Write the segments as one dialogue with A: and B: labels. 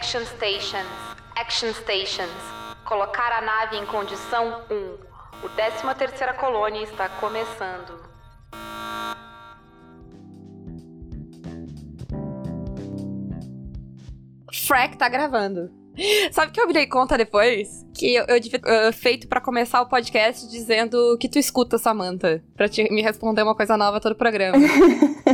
A: Action Stations. Action Stations. Colocar a nave em condição 1. O 13 terceira colônia está começando.
B: Frack tá gravando. Sabe que eu me dei conta depois? Que eu, eu devia uh, feito para começar o podcast dizendo que tu escuta, Samantha. Pra te, me responder uma coisa nova todo o programa.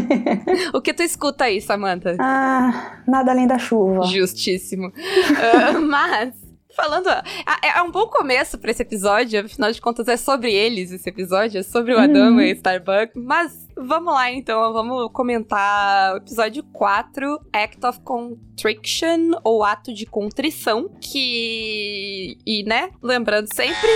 B: o que tu escuta aí, Samantha?
C: Ah, nada além da chuva.
B: Justíssimo. Uh, mas falando. É, é um bom começo para esse episódio, afinal de contas é sobre eles esse episódio, é sobre o Adama uhum. e Starbuck. Mas vamos lá então, vamos comentar o episódio 4, Act of Contrition, ou Ato de Contrição, que. E, né, lembrando sempre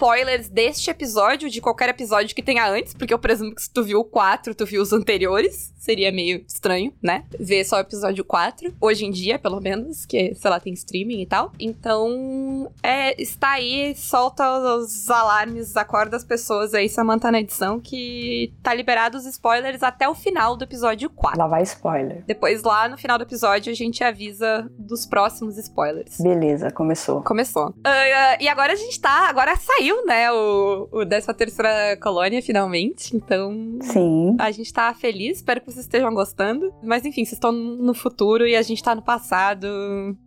B: spoilers deste episódio, de qualquer episódio que tenha antes, porque eu presumo que se tu viu o 4, tu viu os anteriores. Seria meio estranho, né? Ver só o episódio 4. Hoje em dia, pelo menos, que, sei lá, tem streaming e tal. Então, é, está aí, solta os alarmes, acorda as pessoas aí, Samantha, na edição, que tá liberado os spoilers até o final do episódio 4.
C: Lá vai spoiler.
B: Depois, lá no final do episódio, a gente avisa dos próximos spoilers.
C: Beleza, começou.
B: Começou. Uh, uh, e agora a gente tá. Agora saiu saiu, né, o, o 13 terceira colônia, finalmente. Então.
C: Sim.
B: A gente tá feliz, espero que vocês estejam gostando. Mas enfim, vocês estão no futuro e a gente tá no passado.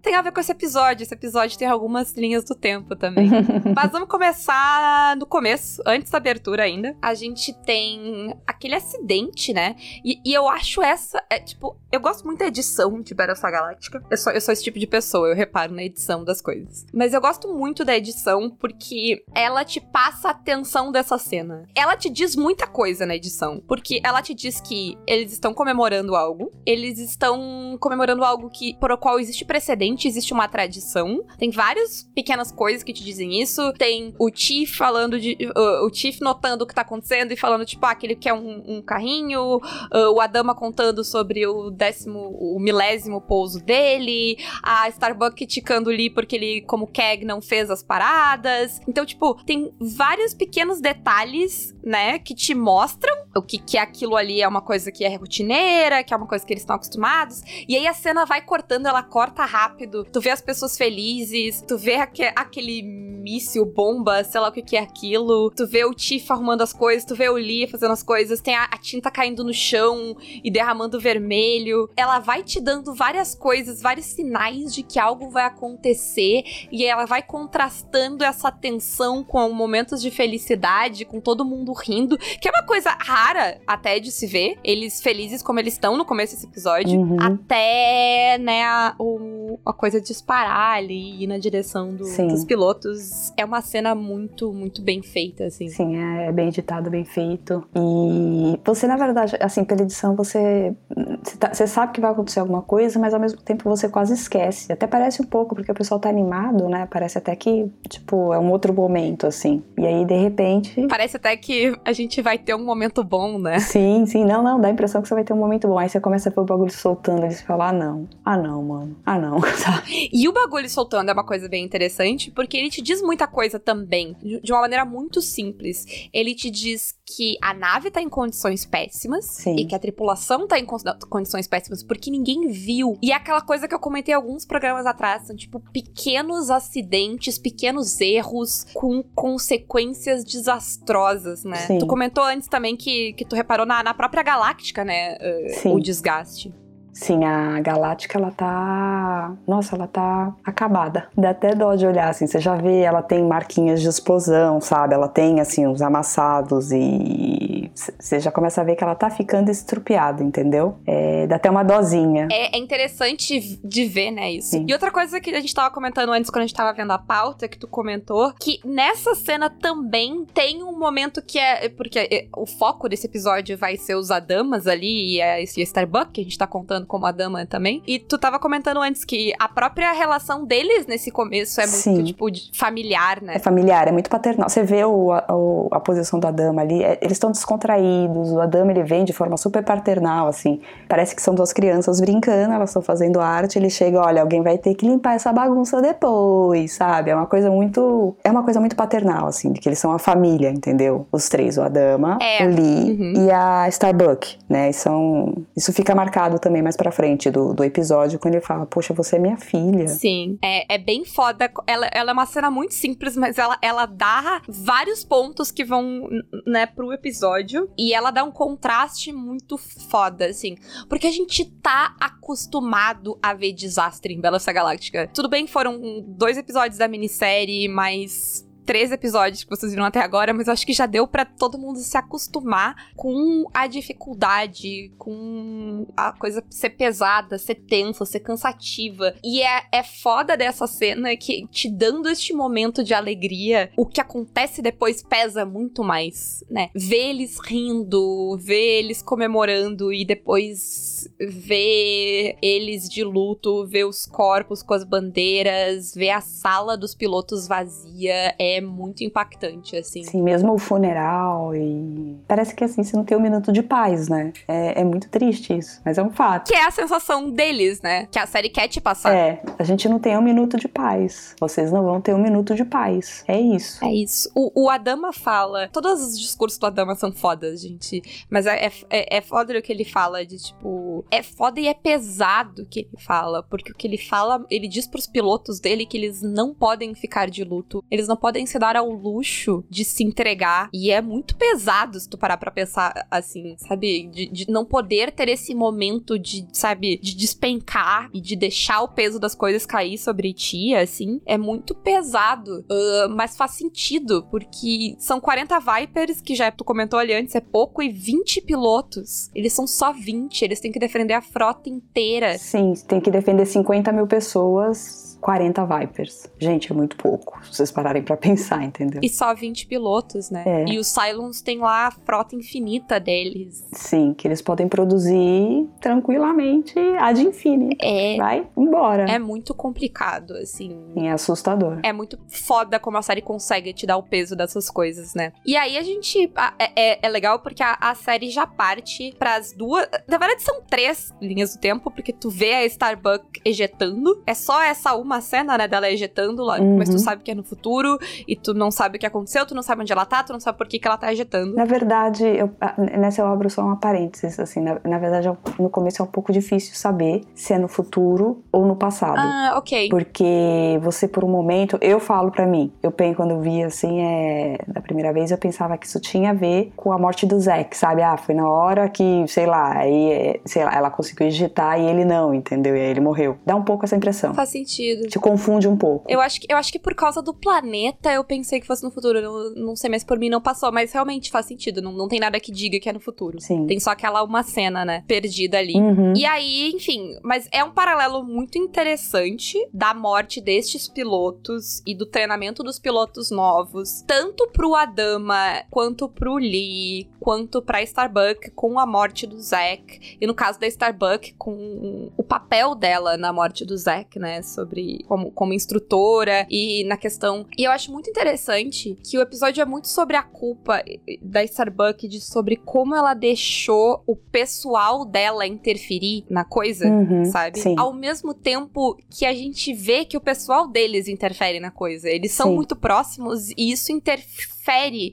B: Tem a ver com esse episódio. Esse episódio tem algumas linhas do tempo também. Mas vamos começar no começo, antes da abertura ainda. A gente tem aquele acidente, né? E, e eu acho essa. É, tipo, eu gosto muito da edição de Battlestar Galáctica. Eu sou, eu sou esse tipo de pessoa, eu reparo na edição das coisas. Mas eu gosto muito da edição porque ela ela te passa a tensão dessa cena. Ela te diz muita coisa na edição, porque ela te diz que eles estão comemorando algo, eles estão comemorando algo que por o qual existe precedente, existe uma tradição. Tem várias pequenas coisas que te dizem isso. Tem o Tiff falando de uh, o Tiff notando o que tá acontecendo e falando tipo, ah, que ele quer um, um carrinho, uh, o Adama contando sobre o décimo, o milésimo pouso dele, a Starbuck ticando ali porque ele como Keg não fez as paradas. Então, tipo, tem vários pequenos detalhes, né, que te mostram o que, que aquilo ali é uma coisa que é rotineira, que é uma coisa que eles estão acostumados. E aí a cena vai cortando, ela corta rápido. Tu vê as pessoas felizes, tu vê aque, aquele míssil, bomba, sei lá o que, que é aquilo. Tu vê o Tiff arrumando as coisas, tu vê o Lee fazendo as coisas, tem a, a tinta caindo no chão e derramando vermelho. Ela vai te dando várias coisas, vários sinais de que algo vai acontecer e ela vai contrastando essa tensão com momentos de felicidade, com todo mundo rindo, que é uma coisa rara até de se ver. Eles felizes como eles estão no começo desse episódio, uhum. até, né, a, o, a coisa disparar ali e ir na direção do, dos pilotos. É uma cena muito, muito bem feita, assim.
C: Sim, é, é bem editado, bem feito. E você, na verdade, assim, pela edição, você, você, tá, você sabe que vai acontecer alguma coisa, mas ao mesmo tempo você quase esquece. Até parece um pouco, porque o pessoal tá animado, né? Parece até que, tipo, é um outro momento momento, assim. E aí, de repente.
B: Parece até que a gente vai ter um momento bom, né?
C: Sim, sim. Não, não. Dá a impressão que você vai ter um momento bom. Aí você começa a ver o bagulho soltando. Eles falam, ah, não. Ah, não, mano. Ah, não.
B: e o bagulho soltando é uma coisa bem interessante, porque ele te diz muita coisa também. De uma maneira muito simples. Ele te diz que a nave tá em condições péssimas.
C: Sim.
B: E que a tripulação tá em condições péssimas porque ninguém viu. E é aquela coisa que eu comentei alguns programas atrás. São, tipo, pequenos acidentes, pequenos erros com consequências desastrosas, né?
C: Sim.
B: Tu comentou antes também que, que tu reparou na, na própria Galáctica, né? Uh, o desgaste.
C: Sim, a Galáctica, ela tá. Nossa, ela tá acabada. Dá até dó de olhar, assim. Você já vê, ela tem marquinhas de explosão, sabe? Ela tem, assim, uns amassados e. Você já começa a ver que ela tá ficando estrupiada, entendeu? É, dá até uma dozinha.
B: É, é interessante de ver, né, isso. Sim. E outra coisa que a gente tava comentando antes, quando a gente tava vendo a pauta, que tu comentou, que nessa cena também tem um momento que é. Porque é, o foco desse episódio vai ser os Adamas ali e e a Starbuck, que a gente tá contando como a dama também. E tu tava comentando antes que a própria relação deles nesse começo é muito,
C: Sim.
B: tipo, familiar, né?
C: É familiar, é muito paternal. Você vê o, a, a posição da dama ali, é, eles estão descontraídos descontraídos. O Adama ele vem de forma super paternal, assim. Parece que são duas crianças brincando, elas estão fazendo arte. Ele chega, olha, alguém vai ter que limpar essa bagunça depois, sabe? É uma coisa muito, é uma coisa muito paternal, assim, de que eles são a família, entendeu? Os três, o Adama,
B: É.
C: o Lee
B: Uhum.
C: e a Starbuck, né? E são, isso fica marcado também mais pra frente do, do episódio quando ele fala, poxa, você é minha filha.
B: Sim, é, é bem foda. Ela, ela é uma cena muito simples, mas ela, ela dá vários pontos que vão, né, pro episódio. E ela dá um contraste muito foda, assim. Porque a gente tá acostumado a ver desastre em Battlestar Galáctica. Tudo bem, foram dois episódios da minissérie, mas três episódios que vocês viram até agora, mas eu acho que já deu pra todo mundo se acostumar com a dificuldade, com a coisa ser pesada, ser tensa, ser cansativa. E é, é foda dessa cena que, te dando este momento de alegria, o que acontece depois pesa muito mais, né? Ver eles rindo, ver eles comemorando e depois ver eles de luto, ver os corpos com as bandeiras, ver a sala dos pilotos vazia é muito impactante, assim.
C: Sim, mesmo o funeral e. Parece que assim, você não tem um minuto de paz, né? É, é muito triste isso, mas é um fato.
B: Que é a sensação deles, né? Que a série quer te passar.
C: É, a gente não tem um minuto de paz. Vocês não vão ter um minuto de paz. É isso.
B: É isso. O, o Adama fala. Todos os discursos do Adama são fodas, gente. Mas é, é, é foda o que ele fala de tipo. É foda e é pesado que ele fala. Porque o que ele fala, ele diz pros pilotos dele que eles não podem ficar de luto. Eles não podem se dar ao luxo de se entregar. E é muito pesado se tu parar pra pensar assim, sabe? De, de não poder ter esse momento de, sabe, de despencar e de deixar o peso das coisas cair sobre ti, assim. É muito pesado. Ah, mas faz sentido, porque são 40 Vipers, que já tu comentou ali antes, é pouco, e 20 pilotos. Eles são só 20, eles têm que defender a frota inteira.
C: Sim, tem que defender 50 mil pessoas, 40 Vipers. Gente, é muito pouco. Se vocês pararem pra pensar, entendeu?
B: E só 20 pilotos, né?
C: É.
B: E os Cylons têm lá a frota infinita deles.
C: Sim, que eles podem produzir tranquilamente ad infinitum.
B: É,
C: Vai embora.
B: é muito complicado, assim.
C: É assustador.
B: É muito foda como a série consegue te dar o peso dessas coisas, né? E aí a gente. a- é, é- é legal porque a, a série já parte pras duas. Na verdade, são três linhas do tempo, porque tu vê a Starbuck ejetando. É só essa uma cena, né, dela ejetando lá.
C: Uhum.
B: Mas tu sabe que é no futuro e tu não sabe o que aconteceu, tu não sabe onde ela tá, tu não sabe por que, que ela tá ejetando.
C: Na verdade, eu, nessa eu abro só uma parênteses, assim, na, na verdade, é um- no começo é um pouco difícil saber se é no futuro ou no passado.
B: Ah, ok.
C: Porque você, por um momento, eu falo pra mim, eu penso quando eu vi assim, é, da primeira vez, eu pensava que isso tinha a ver com a morte do Zack, sabe? Ah, foi na hora que, sei lá, aí, é, sei lá, ela conseguiu digitar e ele não, entendeu? E aí ele morreu. Dá um pouco essa impressão.
B: Faz sentido.
C: Te confunde um pouco.
B: Eu acho, que, eu acho que por causa do planeta eu pensei que fosse no futuro. Eu não, não sei, mas por mim não passou. Mas realmente faz sentido. Não, não tem nada que diga que é no futuro.
C: Sim.
B: Tem só aquela uma cena, né? Perdida ali.
C: Uhum.
B: E aí, enfim, mas é um paralelo muito interessante da morte destes pilotos e do treinamento dos pilotos novos, tanto pro Adama, quanto pro Lee, quanto pra Starbuck com a morte do Zack. E no caso da Starbuck, com o papel dela na morte do Zack, né? Sobre como, como instrutora e na questão. E eu acho muito interessante que o episódio é muito sobre a culpa da Starbuck, de sobre como ela deixou o pessoal dela interferir na coisa
C: Uhum,
B: sabe?
C: sim.
B: Ao mesmo tempo que a gente vê que o pessoal deles interfere na coisa. Eles são
C: Sim.
B: muito próximos e isso interfere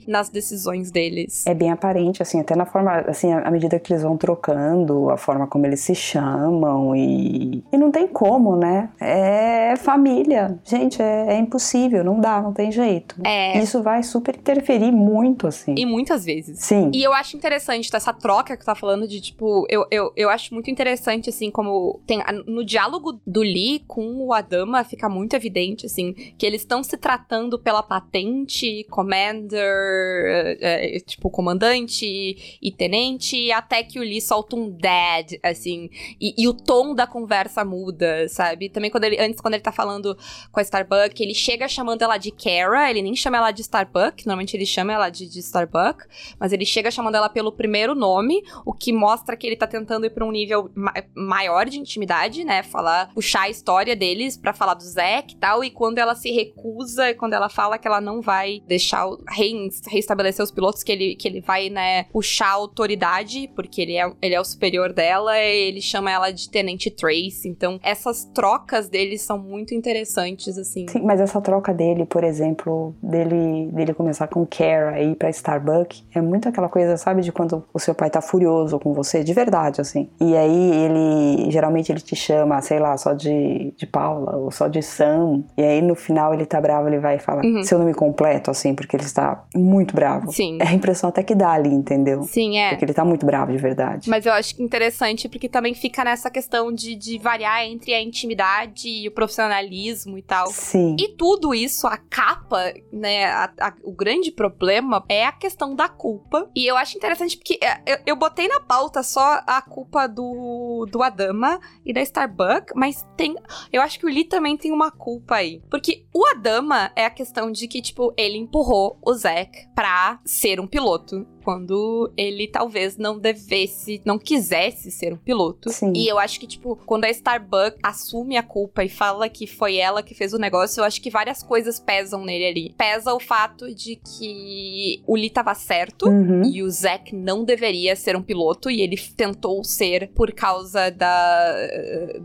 B: nas decisões deles.
C: É bem aparente, assim, até na forma, assim, à medida que eles vão trocando, a forma como eles se chamam e. E não tem como, né? É família. Gente, é, é impossível, não dá, não tem jeito.
B: É.
C: Isso vai super interferir muito, assim.
B: E muitas vezes.
C: Sim.
B: E eu acho interessante essa troca que tu tá falando de, tipo, eu, eu, eu acho muito interessante, assim, como tem no diálogo do Lee com o Adama fica muito evidente, assim, que eles estão se tratando pela patente, commander, é, é, tipo, comandante e tenente, até que o Lee solta um dad, assim, e, e o tom da conversa muda, sabe? Também quando ele, antes, quando ele tá falando com a Starbuck, ele chega chamando ela de Kara, ele nem chama ela de Starbuck, normalmente ele chama ela de, de Starbuck, mas ele chega chamando ela pelo primeiro nome, o que mostra que ele tá tentando ir pra um nível ma- maior de intimidade, né? Falar, puxar a história deles pra falar do Zack e tal, e quando ela se recusa, quando ela fala que ela não vai deixar reestabelecer os pilotos, que ele, que ele vai, né, puxar a autoridade, porque ele é, ele é o superior dela, e ele chama ela de Tenente Trace. Então, essas trocas dele são muito interessantes, assim.
C: Sim, mas essa troca dele, por exemplo, dele, dele começar com Kara e ir pra Starbucks, é muito aquela coisa, sabe, de quando o seu pai tá furioso com você, de verdade, assim. E aí ele, geralmente ele te chama, sei lá, só de, de Paula ou só de Sam. E aí no final ele tá bravo, ele vai e fala uhum. seu nome completo, assim, porque ele está muito bravo.
B: Sim.
C: É a impressão até que dá ali, entendeu?
B: Sim, é.
C: Porque ele tá muito bravo de verdade.
B: Mas eu acho que interessante porque também fica nessa questão de, de variar entre a intimidade e o profissionalismo e tal.
C: Sim.
B: E tudo isso, a capa, né, a, a, o grande problema é a questão da culpa. E eu acho interessante porque é, eu, eu botei na pauta só a culpa do, do Adama e da Starbucks, mas tem. Eu acho que o Lee também tem uma culpa aí. Porque o Adama é a questão de que, tipo, ele empurrou o Zack pra ser um piloto quando ele talvez não devesse, não quisesse ser um piloto.
C: Sim.
B: E eu acho que, tipo, quando a Starbucks assume a culpa e fala que foi ela que fez o negócio, eu acho que várias coisas pesam nele ali. Pesa o fato de que o Lee tava certo
C: uhum.
B: e o Zack não deveria ser um piloto e ele tentou ser por causa da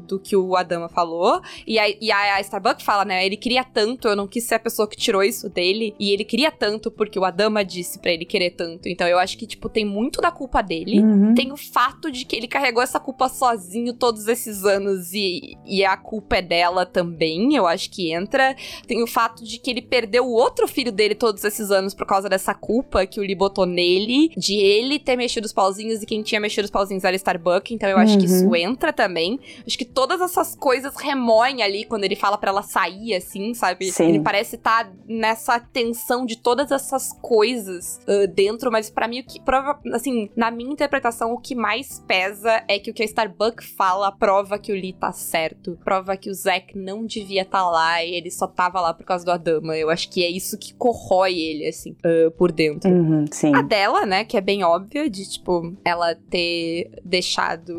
B: do que o Adama falou. E a, e a Starbucks fala, né? Ele queria tanto, eu não quis ser a pessoa que tirou isso dele. E ele queria tanto porque o Adama disse para ele querer tanto. Então eu acho que, tipo, tem muito da culpa dele.
C: Uhum.
B: Tem o fato de que ele carregou essa culpa sozinho todos esses anos e, e a culpa é dela também. Eu acho que entra. Tem o fato de que ele perdeu o outro filho dele todos esses anos por causa dessa culpa que o Lee botou nele. De ele ter mexido os pauzinhos e quem tinha mexido os pauzinhos era Starbuck. Então eu acho uhum. que isso uhum. entra também. Acho que todas essas coisas remoem ali quando ele fala para ela sair, assim, sabe?
C: Sim.
B: Ele parece estar tá nessa tensão de todas essas coisas uh, dentro, mas para mim, o que, prova, assim, na minha interpretação, o que mais pesa é que o que a Starbuck fala prova que o Lee tá certo. Prova que o Zack não devia estar tá lá e ele só tava lá por causa do Adama. Eu acho que é isso que corrói ele, assim, uh, por dentro.
C: Uhum, sim.
B: A dela, né, que é bem óbvia, de, tipo, ela ter deixado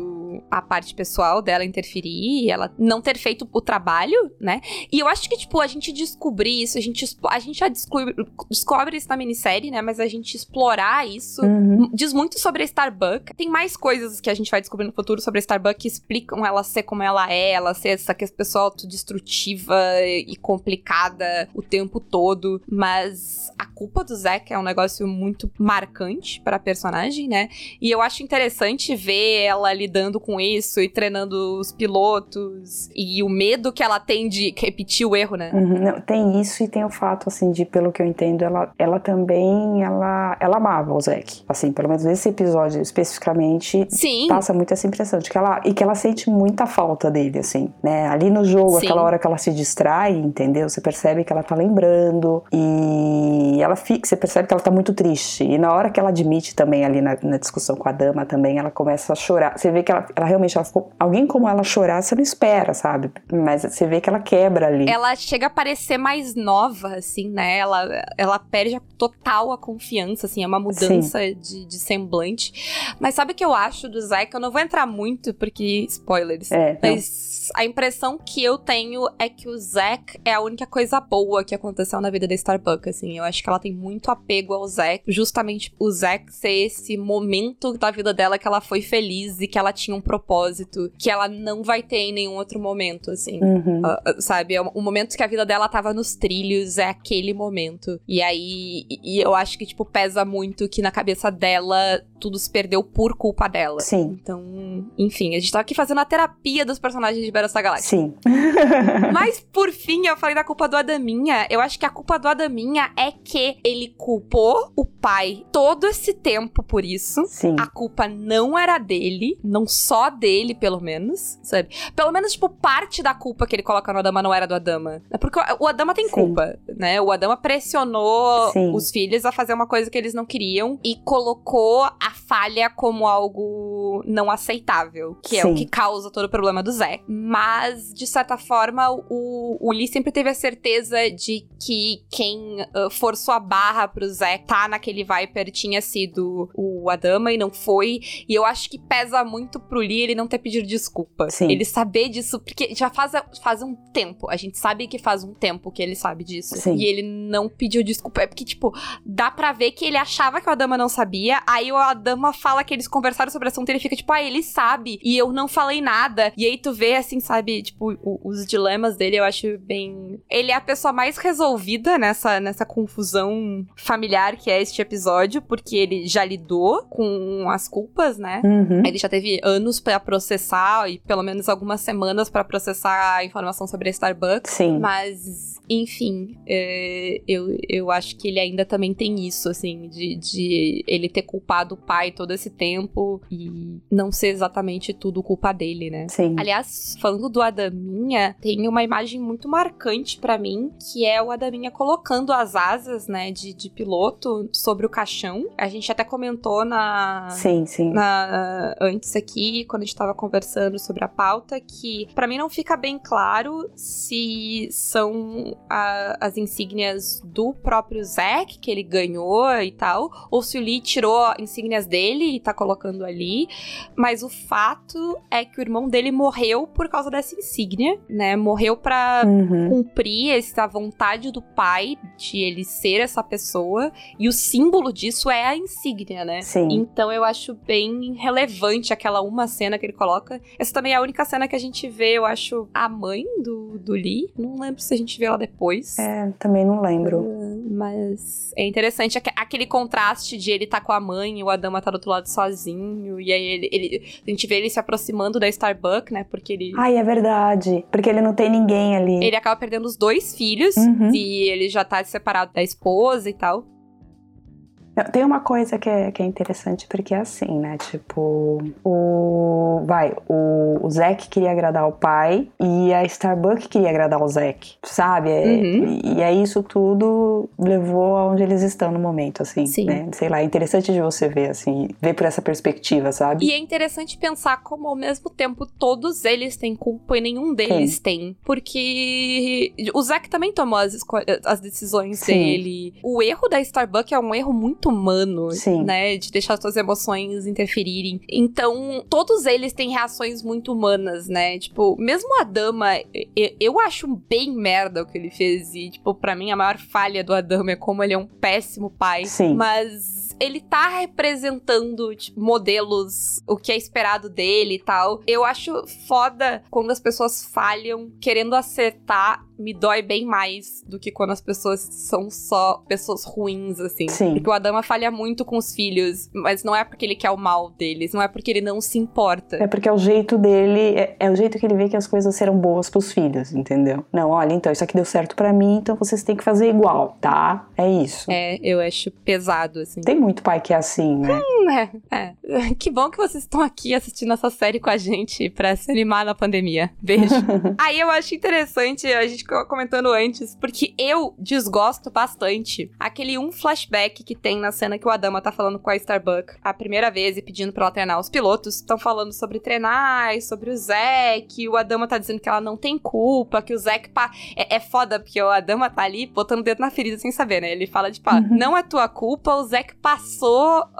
B: a parte pessoal dela interferir e ela não ter feito o trabalho, né? E eu acho que, tipo, a gente descobrir isso, a gente, a gente já descobre, descobre isso na minissérie, né? Mas a gente explorar isso
C: uhum.
B: diz muito sobre a Starbuck. Tem mais coisas que a gente vai descobrir no futuro sobre a Starbuck que explicam ela ser como ela é, ela ser essa pessoa autodestrutiva e complicada o tempo todo. Mas a culpa do Zack é um negócio muito marcante para a personagem, né? E eu acho interessante ver ela lidando com isso e treinando os pilotos e o medo que ela tem de repetir o erro, né?
C: Uhum, não, tem isso e tem o fato, assim, de, pelo que eu entendo, ela, ela também, ela, ela amava o Zack. Assim, pelo menos nesse episódio especificamente,
B: Sim.
C: passa muito essa impressão de que ela, e que ela sente muita falta dele, assim, né? Ali no jogo,
B: Sim.
C: aquela hora que ela se distrai, entendeu? Você percebe que ela tá lembrando e ela fica, você percebe que ela tá muito triste. E na hora que ela admite também ali na, na discussão com a dama também, ela começa a chorar. Você vê que ela, ela realmente ela ficou, alguém como ela chorar, você não espera, sabe? Mas você vê que ela quebra ali.
B: Ela chega a parecer mais nova, assim, né? Ela, ela perde total a confiança, assim, é uma mudança de, de, semblante. Mas sabe o que eu acho do Zack? Eu não vou entrar muito, porque spoilers.
C: É,
B: mas a impressão que eu tenho é que o Zack é a única coisa boa que aconteceu na vida da Starbuck, assim. Eu acho que ela tem muito apego ao Zack, justamente o Zack ser esse momento da vida dela que ela foi feliz e que ela tinha um propósito que ela não vai ter em nenhum outro momento, assim.
C: Uhum.
B: Uh, sabe? É o momento que a vida dela tava nos trilhos, é aquele momento. E aí, e eu acho que, tipo, pesa muito que na cabeça dela tudo se perdeu por culpa dela.
C: Sim.
B: Então, enfim, a gente tá aqui fazendo a terapia dos personagens de Battlestar Galactica.
C: Sim.
B: Mas, por fim, eu falei da culpa do Adaminha. Eu acho que a culpa do Adaminha é que ele culpou o pai todo esse tempo por isso.
C: Sim.
B: A culpa não era dele, não só dele, pelo menos, sabe? Pelo menos, tipo, parte da culpa que ele coloca no Adama não era do Adama. É porque o Adama tem
C: Sim.
B: culpa, né? O Adama pressionou
C: Sim.
B: os filhos a fazer uma coisa que eles não queriam e colocou a falha como algo não aceitável, que é
C: Sim.
B: o que causa todo o problema do Zé. mas de certa forma o, o Lee sempre teve a certeza de que quem uh, forçou a barra pro Zack tá naquele Viper tinha sido o Adama e não foi. E eu acho que pesa muito pro Lee ele não ter pedido desculpa.
C: Sim.
B: Ele saber disso, porque já faz, faz um tempo. A gente sabe que faz um tempo que ele sabe disso.
C: Sim.
B: E ele não pediu desculpa. É porque, tipo, dá pra ver que ele achava que o Adama não sabia. Aí o Adama fala que eles conversaram sobre o assunto e ele fica, tipo, ah, ele sabe. E eu não falei nada. E aí tu vê, assim, sabe, tipo, o, os dilemas dele, eu acho bem. Ele é a pessoa mais resolvida nessa, nessa confusão familiar que é este episódio, porque ele já lidou com as culpas, né?
C: Uhum.
B: Ele já teve anos pra processar e pelo menos algumas semanas pra processar a informação sobre a Starbucks.
C: Sim.
B: Mas, enfim, é, eu, eu acho que ele ainda também tem isso, assim, de, de ele ter culpado o pai todo esse tempo e não ser exatamente tudo culpa dele, né?
C: Sim.
B: Aliás, falando do Adaminha, tem uma imagem muito marcante pra mim, que é o Adaminha colocando as asas, né, de, de piloto sobre o caixão. A gente até comentou na,
C: Sim, sim.
B: na- antes aqui, quando a gente tava conversando sobre a pauta, que pra mim não fica bem claro se são a- as insígnias do próprio Zack, que ele ganhou e tal, ou se o Lee tirou insígnias dele e tá colocando ali. Mas o fato é que o irmão dele morreu por causa dessa insígnia, né? Morreu pra
C: Uhum.
B: cumprir essa vontade do pai de ele ser essa pessoa. E o símbolo disso é a insígnia, né?
C: Sim.
B: Então eu acho bem relevante aquela uma cena que ele coloca. Essa também é a única cena que a gente vê, eu acho, a mãe do, do Lee. Não lembro se a gente vê ela depois.
C: É, também não lembro.
B: Mas é interessante aque- aquele contraste de ele tá com a mãe e o Adama tá do outro lado sozinho. E aí ele, ele- a gente vê ele se aproximando da Starbucks, né? Porque ele.
C: Ai, é verdade. Porque ele não tem ninguém ali.
B: Ele acaba perdendo os dois filhos
C: Uhum.
B: e ele já tá separado da esposa e tal.
C: Tem uma coisa que é, que é interessante, porque é assim, né? Tipo, o. Vai, o, o Zack queria agradar o pai e a Starbucks queria agradar o Zack, sabe? É-
B: Uhum.
C: E, e aí isso tudo levou aonde eles estão no momento, assim,
B: Sim.
C: né? Sei lá, é interessante de você ver, assim, ver por essa perspectiva, sabe?
B: E é interessante pensar como, ao mesmo tempo, todos eles têm culpa e nenhum deles tem. Porque o Zack também tomou as, as decisões
C: Sim.
B: dele. O erro da Starbucks é um erro muito humano,
C: Sim.
B: né? De deixar suas emoções interferirem. Então, todos eles têm reações muito humanas, né? Tipo, mesmo a dama, eu, eu acho bem merda o que ele fez. E, tipo, pra mim, a maior falha do Adama é como ele é um péssimo pai.
C: Sim.
B: Mas ele tá representando tipo, modelos, o que é esperado dele e tal. Eu acho foda quando as pessoas falham querendo acertar. Me dói bem mais do que quando as pessoas são só pessoas ruins, assim.
C: Sim.
B: Porque o Adama falha muito com os filhos, mas não é porque ele quer o mal deles, não é porque ele não se importa.
C: É porque é o jeito dele, é, é o jeito que ele vê que as coisas serão boas pros filhos, entendeu? Não, olha, então isso aqui deu certo pra mim, então vocês têm que fazer igual, tá? É isso.
B: É, eu acho pesado, assim.
C: Tem muito pai que é assim, né?
B: É, é. Que bom que vocês estão aqui assistindo essa série com a gente pra se animar na pandemia. Beijo. Aí eu acho interessante a gente ficou comentando antes, porque eu desgosto bastante aquele um flashback que tem na cena que o Adama tá falando com a Starbuck a primeira vez e pedindo pra ela treinar. Os pilotos estão falando sobre treinar, e sobre o Zack, o Adama tá dizendo que ela não tem culpa, que o Zack. Pa... É, é foda, porque o Adama tá ali botando o dedo na ferida sem saber, né? Ele fala, tipo,
C: Uhum.
B: não é tua culpa, o Zack passou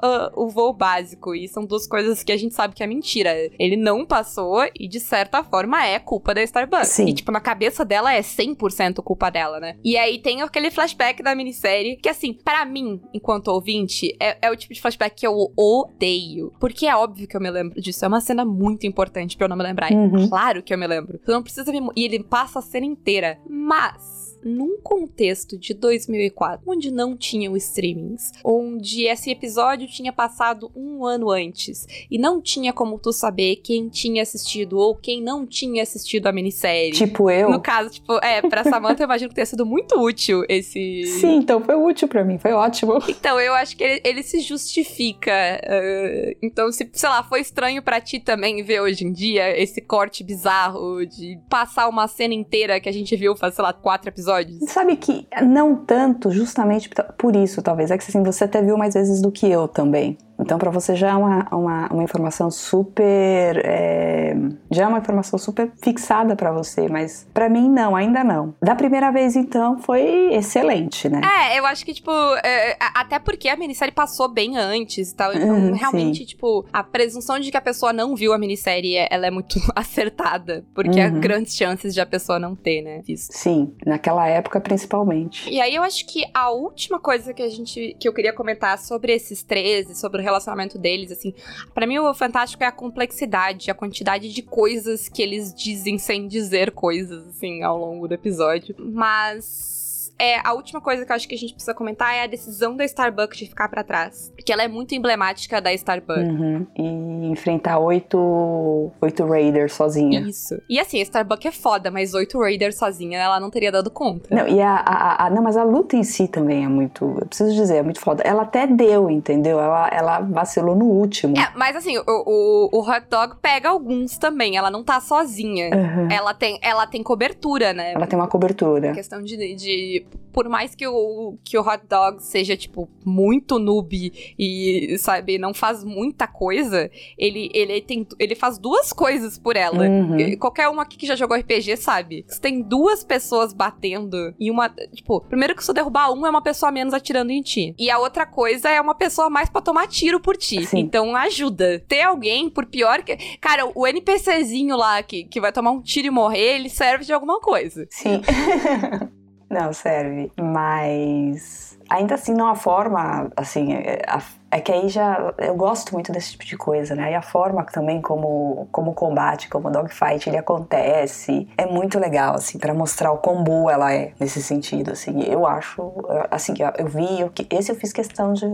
B: ah, o voo básico. E são duas coisas que a gente sabe que é mentira. Ele não passou e, de certa forma, é culpa da Starbucks.
C: Sim.
B: E, tipo, na cabeça dela é 100% culpa dela, né? E aí tem aquele flashback da minissérie que, assim, pra mim, enquanto ouvinte, é, é o tipo de flashback que eu odeio. Porque é óbvio que eu me lembro disso. É uma cena muito importante pra eu não me lembrar.
C: Uhum.
B: Claro que eu me lembro. Tu não precisa me... E ele passa a cena inteira. Mas num contexto de 2004, onde não tinham streamings, onde esse episódio tinha passado um ano antes e não tinha como tu saber quem tinha assistido ou quem não tinha assistido a minissérie.
C: Tipo eu.
B: No caso, tipo, é, pra Samantha eu imagino que tenha sido muito útil esse.
C: Sim, então foi útil pra mim, foi ótimo.
B: Então, eu acho que ele, ele se justifica. eh, então, se, sei lá, foi estranho pra ti também ver hoje em dia esse corte bizarro de passar uma cena inteira que a gente viu faz, sei lá, quatro episódios.
C: Sabe que não tanto, justamente por isso, talvez. É que assim, você até viu mais vezes do que eu também. Então, para você já é uma, uma, uma informação super. É, já é uma informação super fixada para você, mas para mim não, ainda não. Da primeira vez, então, foi excelente, né?
B: É, eu acho que, tipo, é, até porque a minissérie passou bem antes e tal. Então, uhum, realmente, sim. tipo, a presunção de que a pessoa não viu a minissérie, ela é muito acertada. Porque uhum. há grandes chances de a pessoa não ter, né? Visto.
C: Sim, naquela época principalmente.
B: E aí eu acho que a última coisa que a gente. que eu queria comentar sobre esses 13, sobre o relacionamento deles, assim, para mim o fantástico é a complexidade, a quantidade de coisas que eles dizem sem dizer coisas, assim, ao longo do episódio. Mas é, a última coisa que eu acho que a gente precisa comentar é a decisão da Starbucks de ficar para trás. Que ela é muito emblemática da Starbucks.
C: Uhum. E enfrentar oito, oito Raiders sozinha.
B: Isso. E assim, a Starbucks é foda, mas oito Raiders sozinha ela não teria dado conta.
C: Não, e a, a, a, Não, mas a luta em si também é muito. Eu preciso dizer, é muito foda. Ela até deu, entendeu? Ela, ela vacilou no último.
B: É, mas assim, o, o, o hot dog pega alguns também. Ela não tá sozinha. Uhum. Ela, tem, ela tem cobertura, né?
C: Ela tem uma cobertura.
B: A questão de, de por mais que o, que o hot dog seja, tipo, muito noob e, sabe, não faz muita coisa, ele, ele, tem, ele faz duas coisas por ela. Uhum. Qualquer um aqui que já jogou RPG sabe. Se tem duas pessoas batendo e uma. Tipo, primeiro que se derrubar um, é uma pessoa menos atirando em ti. E a outra coisa é uma pessoa mais pra tomar tiro por ti. Sim. Então ajuda. Ter alguém, por pior que. Cara, o NPCzinho lá que, que vai tomar um tiro e morrer, ele serve de alguma coisa.
C: Sim. Não, serve. Mas ainda assim não a forma, assim, é, a, é que aí já eu gosto muito desse tipo de coisa, né? E a forma também como como o combate, como o dogfight ele acontece, é muito legal assim para mostrar o quão boa ela é nesse sentido, assim. Eu acho, assim, eu vi, eu, esse eu fiz questão de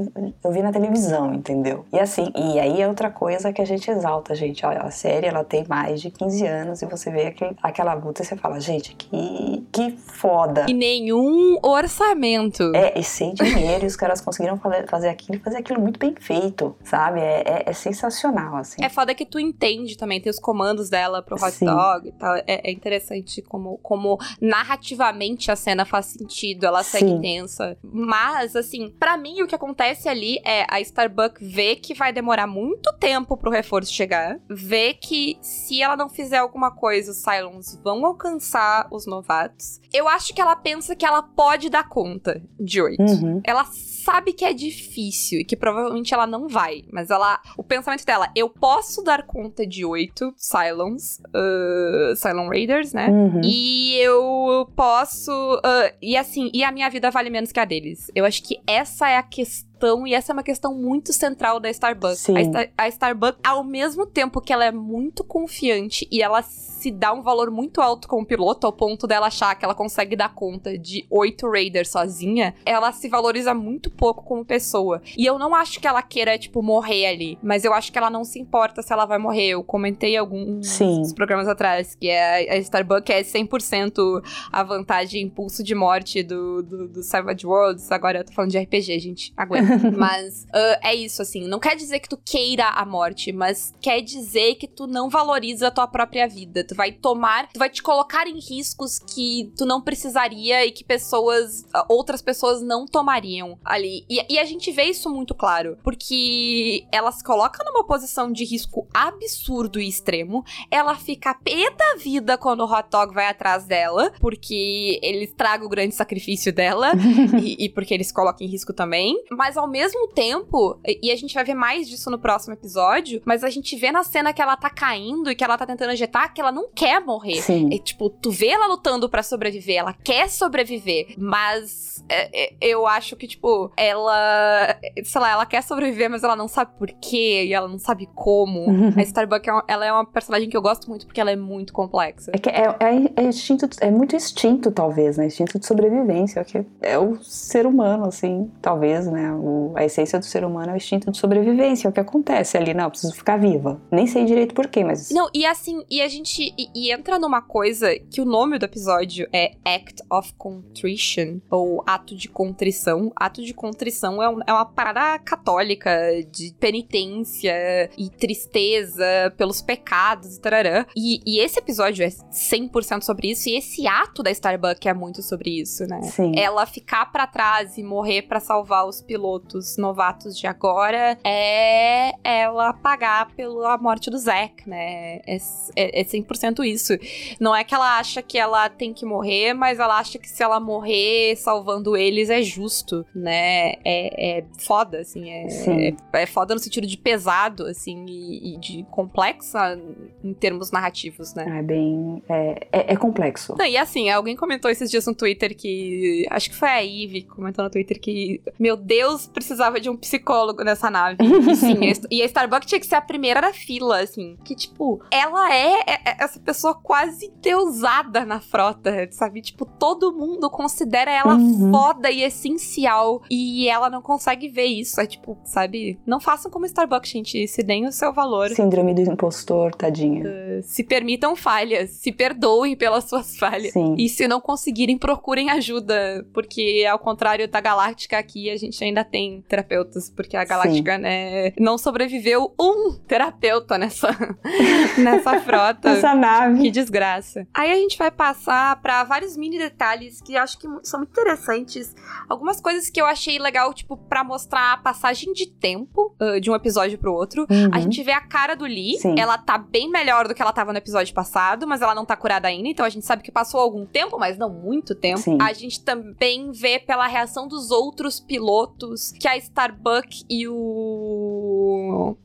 C: eu vi na televisão, entendeu? E assim, e aí é outra coisa que a gente exalta, gente, olha, a série ela tem mais de 15 anos e você vê aquele, aquela luta e você fala, gente, que que foda.
B: E nenhum orçamento.
C: É, e sem dinheiro, e os caras conseguiram fazer aquilo e fazer aquilo muito bem feito, sabe? É, é, é, sensacional, assim.
B: É foda que tu entende também, tem os comandos dela pro hot Sim. dog e tal. É, é, interessante como, como narrativamente a cena faz sentido, ela segue Sim. tensa. Mas, assim, para mim o que acontece ali é a Starbucks vê que vai demorar muito tempo pro reforço chegar, vê que se ela não fizer alguma coisa, os Cylons vão alcançar os novatos. Eu acho que ela pensa que ela pode dar conta de oito. Uhum. Ela sabe que é difícil e que provavelmente ela não vai, mas ela. O pensamento dela, eu posso dar conta de oito Cylons, uh, Cylon Raiders, né? Uhum. E eu posso. Uh, e assim, e a minha vida vale menos que a deles. Eu acho que essa é a questão questão, e essa é uma questão muito central da Starbucks. Sim. A, Star, a Starbucks, ao mesmo tempo que ela é muito confiante e ela se dá um valor muito alto como piloto, ao ponto dela achar que ela consegue dar conta de oito Raiders sozinha, ela se valoriza muito pouco como pessoa. E eu não acho que ela queira, tipo, morrer ali, mas eu acho que ela não se importa se ela vai morrer. Eu comentei alguns Sim. programas atrás que é a Starbucks é 100% a vantagem impulso de morte do, do, do Savage Worlds. Agora eu tô falando de RPG, gente. Aguenta. mas uh, é isso, assim. Não quer dizer que tu queira a morte, mas quer dizer que tu não valoriza a tua própria vida. Tu vai tomar, tu vai te colocar em riscos que tu não precisaria e que pessoas, outras pessoas não tomariam ali. E, e a gente vê isso muito claro, porque ela se coloca numa posição de risco absurdo e extremo. Ela fica pé da vida quando o hot dog vai atrás dela, porque ele estraga o grande sacrifício dela e, e porque ele se coloca em risco também. Mas ao mesmo tempo, e a gente vai ver mais disso no próximo episódio, mas a gente vê na cena que ela tá caindo e que ela tá tentando ejetar que ela não quer morrer. Sim. É, tipo, tu vê ela lutando para sobreviver, ela quer sobreviver, mas é, é, eu acho que, tipo, ela, sei lá, ela quer sobreviver, mas ela não sabe por quê e ela não sabe como. a Starbuck, é ela é uma personagem que eu gosto muito porque ela é muito complexa.
C: É que é, é, é instinto, é muito instinto, talvez, né? Instinto de sobrevivência, que é o ser humano, assim, talvez, né? O, a essência do ser humano é o instinto de sobrevivência, é o que acontece ali, não, eu preciso ficar viva. Nem sei direito porquê, mas.
B: Não, e assim, e a gente. E, e, entra numa coisa que o nome do episódio é Act of Contrition, ou Ato de Contrição. Ato de Contrição é, um, é uma parada católica de penitência e tristeza pelos pecados e tararã. E, e esse episódio é 100% sobre isso, e esse ato da Starbucks é muito sobre isso, né? Sim. Ela ficar para trás e morrer para salvar os pilotos pilotos novatos de agora é ela pagar pela morte do Zack, né? É, é, é 100% isso. Não é que ela acha que ela tem que morrer, mas ela acha que se ela morrer salvando eles é justo, né? É, é foda, assim. É, é, é, foda no sentido de pesado, assim, e, e, de complexa em termos narrativos, né?
C: É bem. É, é, é complexo.
B: Não, e assim, alguém comentou esses dias no Twitter que. Acho que foi a que comentou no Twitter que, meu Deus, precisava de um psicólogo nessa nave. E sim, e a Starbucks tinha que ser a primeira da fila, assim. Que, tipo, ela é, é, é essa pessoa quase deusada na frota, sabe? Tipo, todo mundo considera ela uhum. foda e essencial. E ela não consegue ver isso. É tipo, sabe? Não façam como Starbucks, gente. Se deem o seu valor.
C: Síndrome do impostor, tadinha.
B: Uh, se permitam falhas. Se perdoem pelas suas falhas.
C: Sim.
B: E se não conseguirem, procurem ajuda. Porque, ao contrário da Galáctica aqui, a gente ainda tem terapeutas. Porque a Galáctica, Sim. né, não sobreviveu um terapeuta nessa, nessa frota.
C: Essa nave.
B: Que desgraça. Aí a gente vai passar para vários mini detalhes que acho que são muito interessantes. Algumas coisas que eu achei legal, tipo, para mostrar a passagem de tempo uh, de um episódio pro outro. Uhum. A gente vê a cara do Lee. Sim. Ela tá bem melhor do que ela tava no episódio passado, mas ela não tá curada ainda. Então a gente sabe que passou algum tempo, mas não muito tempo. Sim. A gente também vê pela reação dos outros pilotos que a Starbuck e o.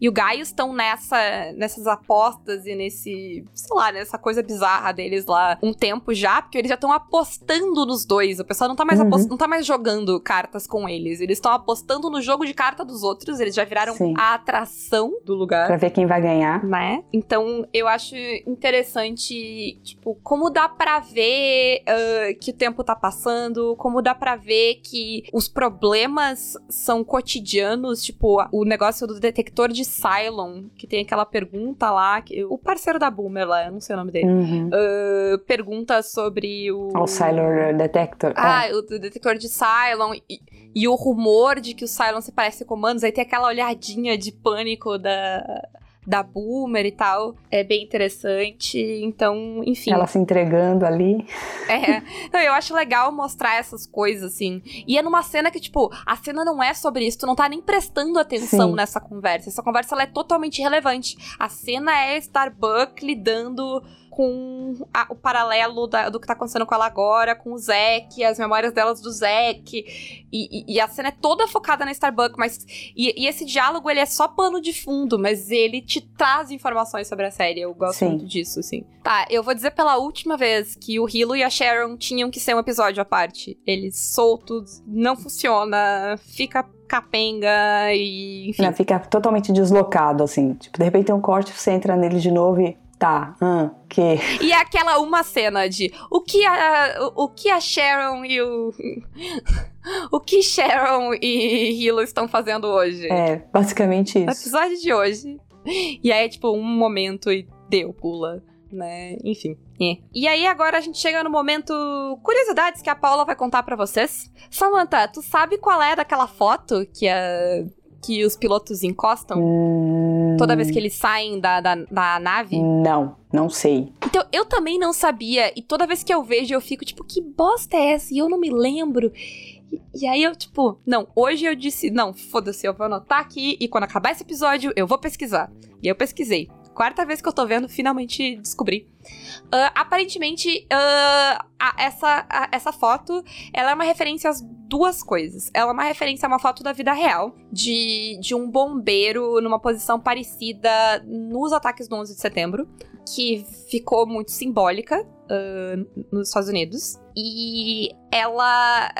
B: E o Gaio estão nessa, nessas apostas e nesse. sei lá, nessa coisa bizarra deles lá um tempo já, porque eles já estão apostando nos dois. O pessoal não tá mais, uhum. não tá mais jogando cartas com eles. Eles estão apostando no jogo de carta dos outros. Eles já viraram Sim. a atração do lugar.
C: Pra ver quem vai ganhar.
B: Né? Então eu acho interessante, tipo, como dá pra ver uh, que o tempo tá passando, como dá pra ver que os problemas são cotidianos, tipo, o negócio do detector de Cylon, que tem aquela pergunta lá, que, o parceiro da Boomer lá, eu não sei o nome dele, uhum. uh, pergunta sobre o...
C: O Cylon Detector.
B: Ah, é. o detector de Cylon e, e o rumor de que o Cylon se parece com comandos, aí tem aquela olhadinha de pânico da da Boomer e tal. É bem interessante. Então, enfim.
C: Ela se entregando ali.
B: É. Não, eu acho legal mostrar essas coisas, assim. E é numa cena que, tipo, a cena não é sobre isso. Tu não tá nem prestando atenção Sim. nessa conversa. Essa conversa ela é totalmente irrelevante. A cena é Starbuck lidando com a, o paralelo da, do que tá acontecendo com ela agora, com o Zack, as memórias delas do Zack. E, e, e a cena é toda focada na Starbucks, mas. E, e, esse diálogo, ele é só pano de fundo, mas ele te traz informações sobre a série. Eu gosto Sim. muito disso, assim. Tá, eu vou dizer pela última vez que o Hilo e a Sharon tinham que ser um episódio à parte. Eles soltos, não funciona, fica capenga e. Enfim.
C: Não, fica totalmente deslocado, assim. Tipo, de repente tem um corte, você entra nele de novo e Tá, hum, que.
B: E é aquela uma cena de o que a, o, o que a Sharon e o. o que Sharon e Hilo estão fazendo hoje.
C: É, basicamente isso.
B: episódio de hoje. E aí é tipo um momento e deu, pula, né? Enfim. É. E aí agora a gente chega no momento curiosidades que a Paula vai contar para vocês. Samantha, tu sabe qual é daquela foto que a que os pilotos encostam? Hum... Toda vez que eles saem da, da, da, nave?
C: Não, não sei.
B: Então, eu também não sabia. E toda vez que eu vejo, eu fico tipo, que bosta é essa? E eu não me lembro. E, e aí eu, tipo, não, hoje eu disse, não, foda-se, eu vou anotar aqui e quando acabar esse episódio, eu vou pesquisar. E eu pesquisei. Quarta vez que eu tô vendo, finalmente descobri. Uh, aparentemente, uh, a, essa, a, essa foto, ela é uma referência às duas coisas. Ela é uma referência a uma foto da vida real, de, de um bombeiro numa posição parecida nos ataques do 11 de setembro, que ficou muito simbólica uh, nos Estados Unidos. E ela,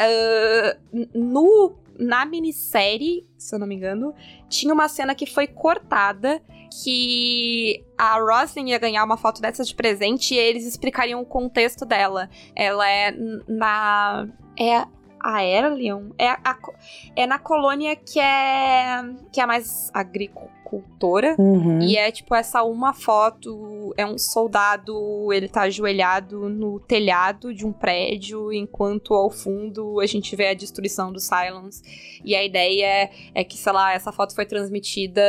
B: no na minissérie, se eu não me engano, tinha uma cena que foi cortada que a Roslyn ia ganhar uma foto dessa de presente e eles explicariam o contexto dela. Ela é na. É a Erlion? É, a, é na colônia que é. que é mais agricultora.
C: Uhum.
B: E é tipo essa uma foto. É um soldado, ele tá ajoelhado no telhado de um prédio, enquanto ao fundo a gente vê a destruição do Silence. E a ideia é, é que, sei lá, essa foto foi transmitida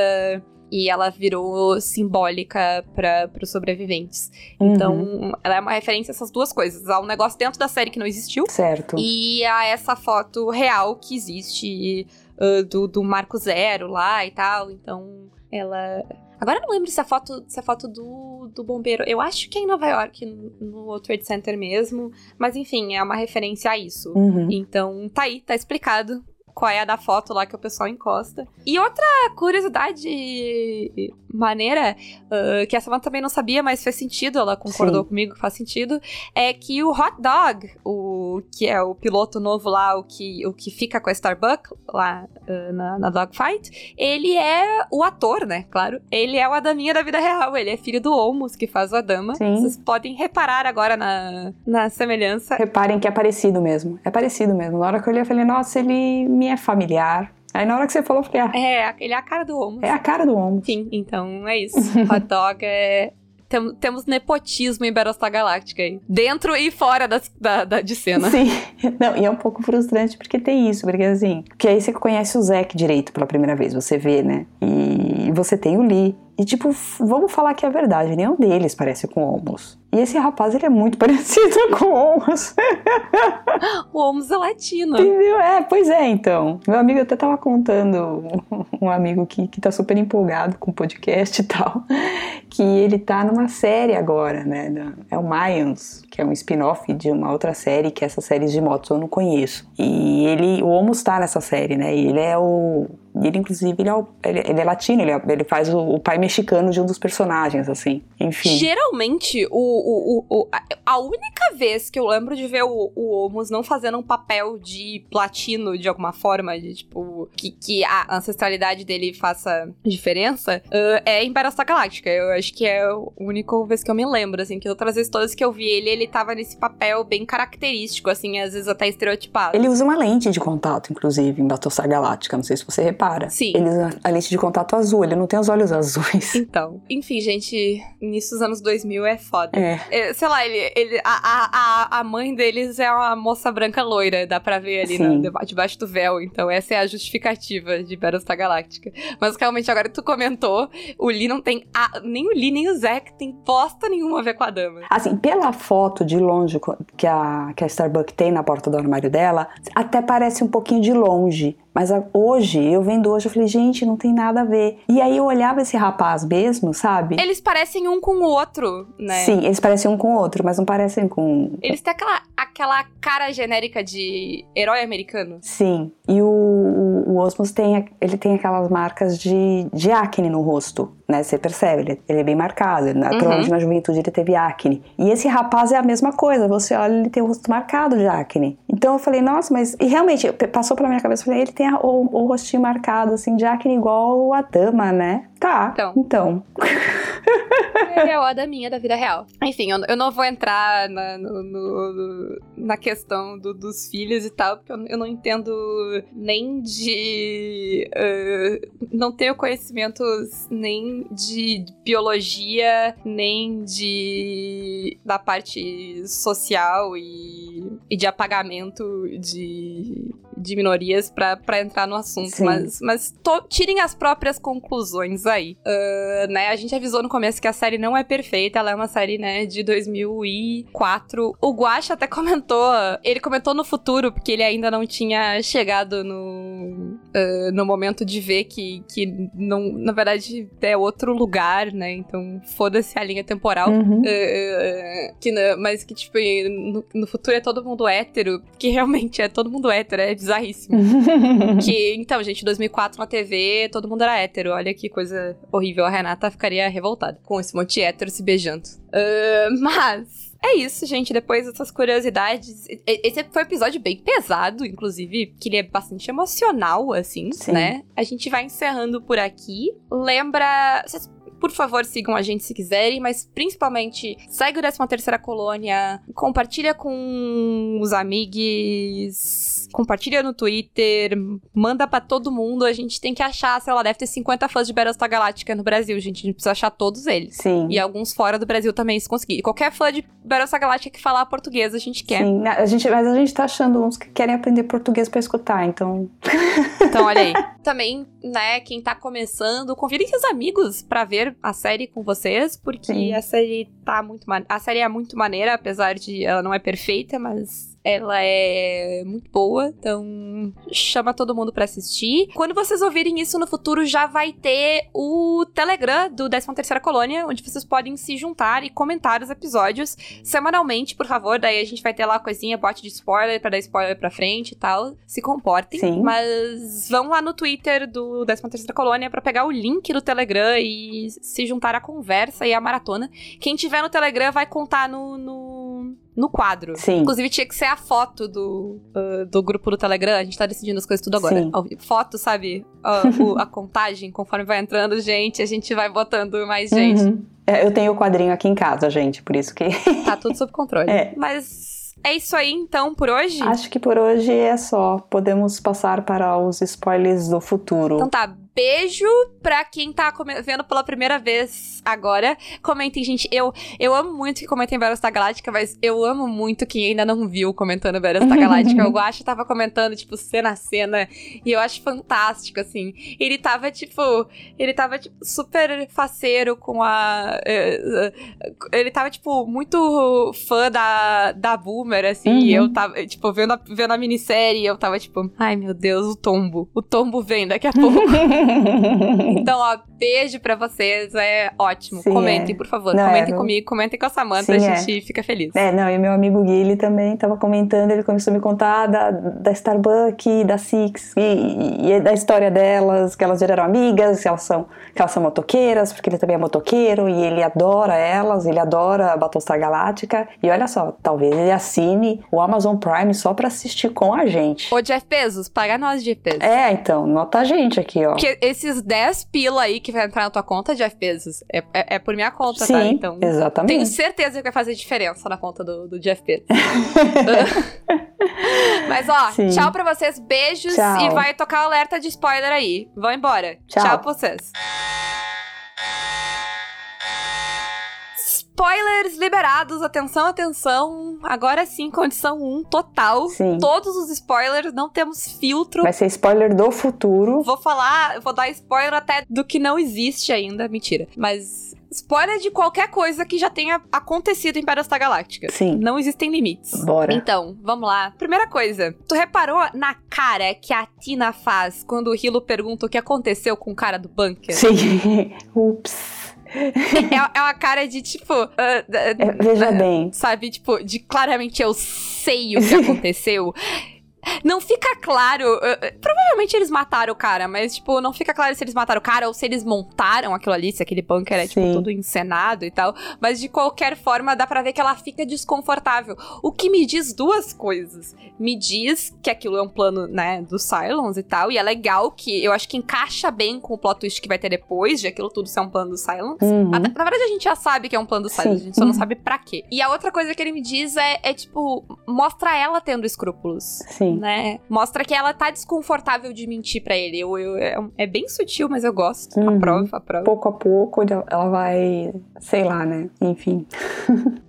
B: e ela virou simbólica para os sobreviventes. Uhum. Então, ela é uma referência a essas duas coisas: a um negócio dentro da série que não existiu.
C: Certo.
B: E a essa foto real que existe uh, do, do Marco Zero lá e tal. Então, ela. Agora eu não lembro se a foto, se a foto do, do bombeiro. Eu acho que é em Nova York, no, no Trade Center mesmo. Mas enfim, é uma referência a isso.
C: Uhum.
B: Então, tá aí, tá explicado qual é a da foto lá que o pessoal encosta. E outra curiosidade maneira, uh, que a Samantha também não sabia, mas fez sentido, ela concordou
C: Sim.
B: comigo, faz sentido, é que o Hot Dog, o que é o piloto novo lá, o que, o que fica com a Starbuck lá uh, na, na Dogfight, ele é o ator, né? Claro. Ele é o Adaminha da vida real, ele é filho do Olmos, que faz o Adama.
C: Sim.
B: Vocês podem reparar agora na, na semelhança.
C: Reparem que é parecido mesmo. É parecido mesmo. Na hora que eu olhei, eu falei, nossa, ele me é familiar. Aí na hora que você falou, eu falei, ah,
B: É, ele é a cara do Olmos.
C: é a cara do homem.
B: Enfim, então é isso. Hot dog é. Tem- temos nepotismo em Battlestar Galactica aí. Dentro e fora das- da, da- de cena.
C: Sim. Não, e é um pouco frustrante porque tem isso, porque assim, que aí você conhece o Zack direito pela primeira vez, você vê, né? E você tem o Lee. E tipo, vamos falar que é verdade, nenhum deles parece com o Olmos. E esse rapaz, ele é muito parecido com o Olmos.
B: O Olmos é latino.
C: Entendeu? É, pois é, então. Meu amigo até tava contando, um amigo que, que tá super empolgado com o podcast e tal, que ele tá numa série agora, né? É o Mayans, que é um spin-off de uma outra série, que é essa série de motos eu não conheço. E ele, o Olmos tá nessa série, né? E ele é o. Ele, inclusive, ele é, o- ele, ele é latino, ele, é- ele faz o, o pai mexicano de um dos personagens, assim. Enfim.
B: Geralmente, o, o, o, a, única vez que eu lembro de ver o, o Olmos não fazendo um papel de platino de alguma forma, de tipo, que, que a ancestralidade dele faça diferença, ah, é em Battlestar Galactica. Eu acho que é a única vez que eu me lembro, assim, que outras vezes todas que eu vi ele, ele tava nesse papel bem característico, assim, às vezes até estereotipado.
C: Ele usa uma lente de contato, inclusive, em Battlestar Galáctica. Não sei se você repara.
B: Sim.
C: Ele usa a lente de contato azul, ele não tem os olhos azuis.
B: Então, enfim, gente, nisso dos anos 2000 é foda.
C: É.
B: É, sei lá, ele, ele, a, a, a- mãe deles é uma moça branca loira, dá pra ver ali na- deba- debaixo do véu. Então, essa é a justificativa de Battlestar Galactica. Mas realmente, agora que tu comentou, o Lee não tem. a- nem o Lee, nem o Zack tem bosta nenhuma a ver com a dama.
C: Assim, pela foto de longe que a, que a Starbucks tem na porta do armário dela, até parece um pouquinho de longe. Mas a- hoje, eu vendo hoje, eu falei, gente, não tem nada a ver. E aí eu olhava esse rapaz mesmo, sabe?
B: Eles parecem um com o outro, né?
C: Sim, eles parecem um com o outro, mas não parecem com.
B: Eles têm aquela, aquela cara genérica de herói americano.
C: Sim. E o, o, o Osmos tem, ele tem aquelas marcas de, de acne no rosto, né? Você percebe, ele, ele é bem marcado. Ele,
B: Uhum.
C: Provavelmente na juventude ele teve acne. E esse rapaz é a mesma coisa. Você olha, ele tem o rosto marcado de acne. Então eu falei, nossa, mas. E realmente, passou pela minha cabeça, eu falei, ele tem a- o, o rostinho marcado, assim, de acne igual a dama, né? Tá.
B: Então.
C: Então.
B: É a Adaminha da vida real. Enfim, eu, eu não vou entrar na, no- no- na questão do- dos filhos e tal, porque eu, eu não entendo nem de. eh, não tenho conhecimentos nem de biologia, nem de. da parte social e, e de apagamento de. De minorias pra pra entrar no assunto,
C: Sim.
B: mas, mas to- tirem as próprias conclusões aí né? A gente avisou no começo que a série não é perfeita, ela é uma série, né, de 2004. O Guacha até comentou, ele comentou no futuro, porque ele ainda não tinha chegado no, ah, no momento de ver que, que não, na verdade é outro lugar, né? Então foda-se a linha temporal.
C: Uhum.
B: Uh, que, mas que, tipo, no, no futuro é todo mundo hétero, que realmente é todo mundo hétero, é bizarríssimo. que, então, gente, 2004 na TV, todo mundo era hétero, olha que coisa horrível, a Renata ficaria revoltada com esse monte de hétero se beijando. Uh, mas... É isso, gente. Depois dessas curiosidades. Esse foi um episódio bem pesado, inclusive, que ele é bastante emocional, assim,
C: Sim.
B: né? A gente vai encerrando por aqui. Lembra. Vocês por favor, sigam a gente se quiserem, mas principalmente segue o 13 terceira colônia, compartilha com os amigos, compartilha no Twitter, manda pra todo mundo. A gente tem que achar, sei lá, deve ter 50 fãs de Battlestar Galáctica no Brasil, gente. A gente precisa achar todos eles.
C: Sim.
B: E alguns fora do Brasil também, se conseguir. E qualquer fã de Battlestar Galáctica que falar português, a gente quer.
C: Sim, a gente, mas a gente tá achando uns que querem aprender português pra escutar, então.
B: Então, olha aí. Também, né, quem tá começando, convidem seus amigos pra ver a série com vocês, porque
C: Sim.
B: a série tá muito a série é muito maneira, apesar de ela não é perfeita, mas Ela é muito boa, então chama todo mundo para assistir. Quando vocês ouvirem isso no futuro, já vai ter o Telegram do 13ª Colônia, onde vocês podem se juntar e comentar os episódios semanalmente, por favor. Daí a gente vai ter lá a coisinha, bote de spoiler, para dar spoiler pra frente e tal. Se comportem.
C: Sim.
B: Mas vão lá no Twitter do 13ª Colônia para pegar o link do Telegram e se juntar à conversa e à maratona. Quem tiver no Telegram vai contar no, no, no quadro.
C: Sim.
B: Inclusive, tinha que ser a foto do, uh, do grupo do Telegram. A gente tá decidindo as coisas tudo agora.
C: Sim.
B: Foto, sabe? Uh, o- a contagem, conforme vai entrando gente, a gente vai botando mais gente.
C: Uhum. É, Eu tenho o quadrinho aqui em casa, gente, por isso que.
B: Tá tudo sob controle.
C: É.
B: Mas é isso aí, então, por hoje.
C: Acho que por hoje é só. Podemos passar para os spoilers do futuro.
B: Então tá, beijo pra quem tá vendo pela primeira vez agora. Comentem, gente. Eu, eu amo muito que comentem Battlestar Galáctica, mas eu amo muito quem ainda não viu comentando Battlestar Galáctica. o Guacha tava comentando, tipo, cena a cena, e eu acho fantástico, assim. Ele tava, tipo, ele tava, tipo, super faceiro com a... eh, eh, ele tava, tipo, muito fã da, da Boomer, assim,
C: Uhum.
B: e eu tava, tipo, vendo a, vendo a minissérie, eu tava, tipo, ai, meu Deus, o tombo. O tombo vem daqui a pouco. Então, ó, beijo pra vocês. É ótimo.
C: Sim,
B: comentem,
C: é.
B: por favor.
C: Não,
B: comentem
C: é,
B: comigo, comentem com a Samantha.
C: Sim,
B: a
C: é.
B: gente fica feliz.
C: É, não, e meu amigo Gui, ele também tava comentando, ele começou a me contar da, da Starbucks, da Six, e, e da história delas, que elas viraram amigas, que elas são, que elas são motoqueiras, porque ele também é motoqueiro, e ele adora elas, ele adora a Battlestar Galáctica, e olha só, talvez ele assine o Amazon Prime só pra assistir com a gente.
B: Ô, Jeff Bezos, paga nós, Jeff Bezos.
C: É, então, nota a gente aqui, ó.
B: Porque esses 10 pila aí que vai entrar na tua conta, Jeff Bezos, é, é, é por minha conta,
C: Sim,
B: tá? Então.
C: exatamente.
B: Tenho certeza que vai fazer diferença na conta do, do Jeff Bezos. Mas ó,
C: Sim.
B: tchau pra vocês, beijos
C: Tchau.
B: e vai tocar alerta de spoiler aí. Vão embora.
C: Tchau.
B: tchau pra vocês. Spoilers liberados, atenção, atenção. Agora sim, condição 1 total.
C: Sim.
B: Todos os spoilers, não temos filtro.
C: Vai ser spoiler do futuro.
B: Vou falar, vou dar spoiler até do que não existe ainda. Mentira. Mas spoiler de qualquer coisa que já tenha acontecido em Battlestar Galáctica.
C: Sim.
B: Não existem limites.
C: Bora.
B: Então, vamos lá. Primeira coisa, tu reparou na cara que a Tina faz quando o Hilo pergunta o que aconteceu com o cara do bunker?
C: Sim. Ups.
B: é, é uma cara de tipo. ah,
C: É, veja
B: ah,
C: bem.
B: Sabe, tipo, de claramente eu sei o que aconteceu. Não fica claro. uh, uh, provavelmente eles mataram o cara, mas, tipo, não fica claro se eles mataram o cara ou se eles montaram aquilo ali, se aquele bunker é, tipo,
C: Sim.
B: tudo encenado e tal. Mas de qualquer forma, dá pra ver que ela fica desconfortável. O que me diz duas coisas. Me diz que aquilo é um plano, né, do Cylons e tal. E é legal que eu acho que encaixa bem com o plot twist que vai ter depois, de aquilo tudo ser um plano do Cylons.
C: Uhum.
B: Na, na verdade, a gente já sabe que é um plano do Cylons,
C: Sim.
B: a gente só não
C: Uhum.
B: sabe pra quê. E a outra coisa que ele me diz é, é, tipo, mostra ela tendo escrúpulos.
C: Sim.
B: Né? Mostra que ela tá desconfortável de mentir pra ele. Eu, eu- é, é bem sutil, mas eu gosto.
C: Uhum.
B: Aprova, aprova.
C: pouco a pouco ela vai, sei lá, né? Enfim.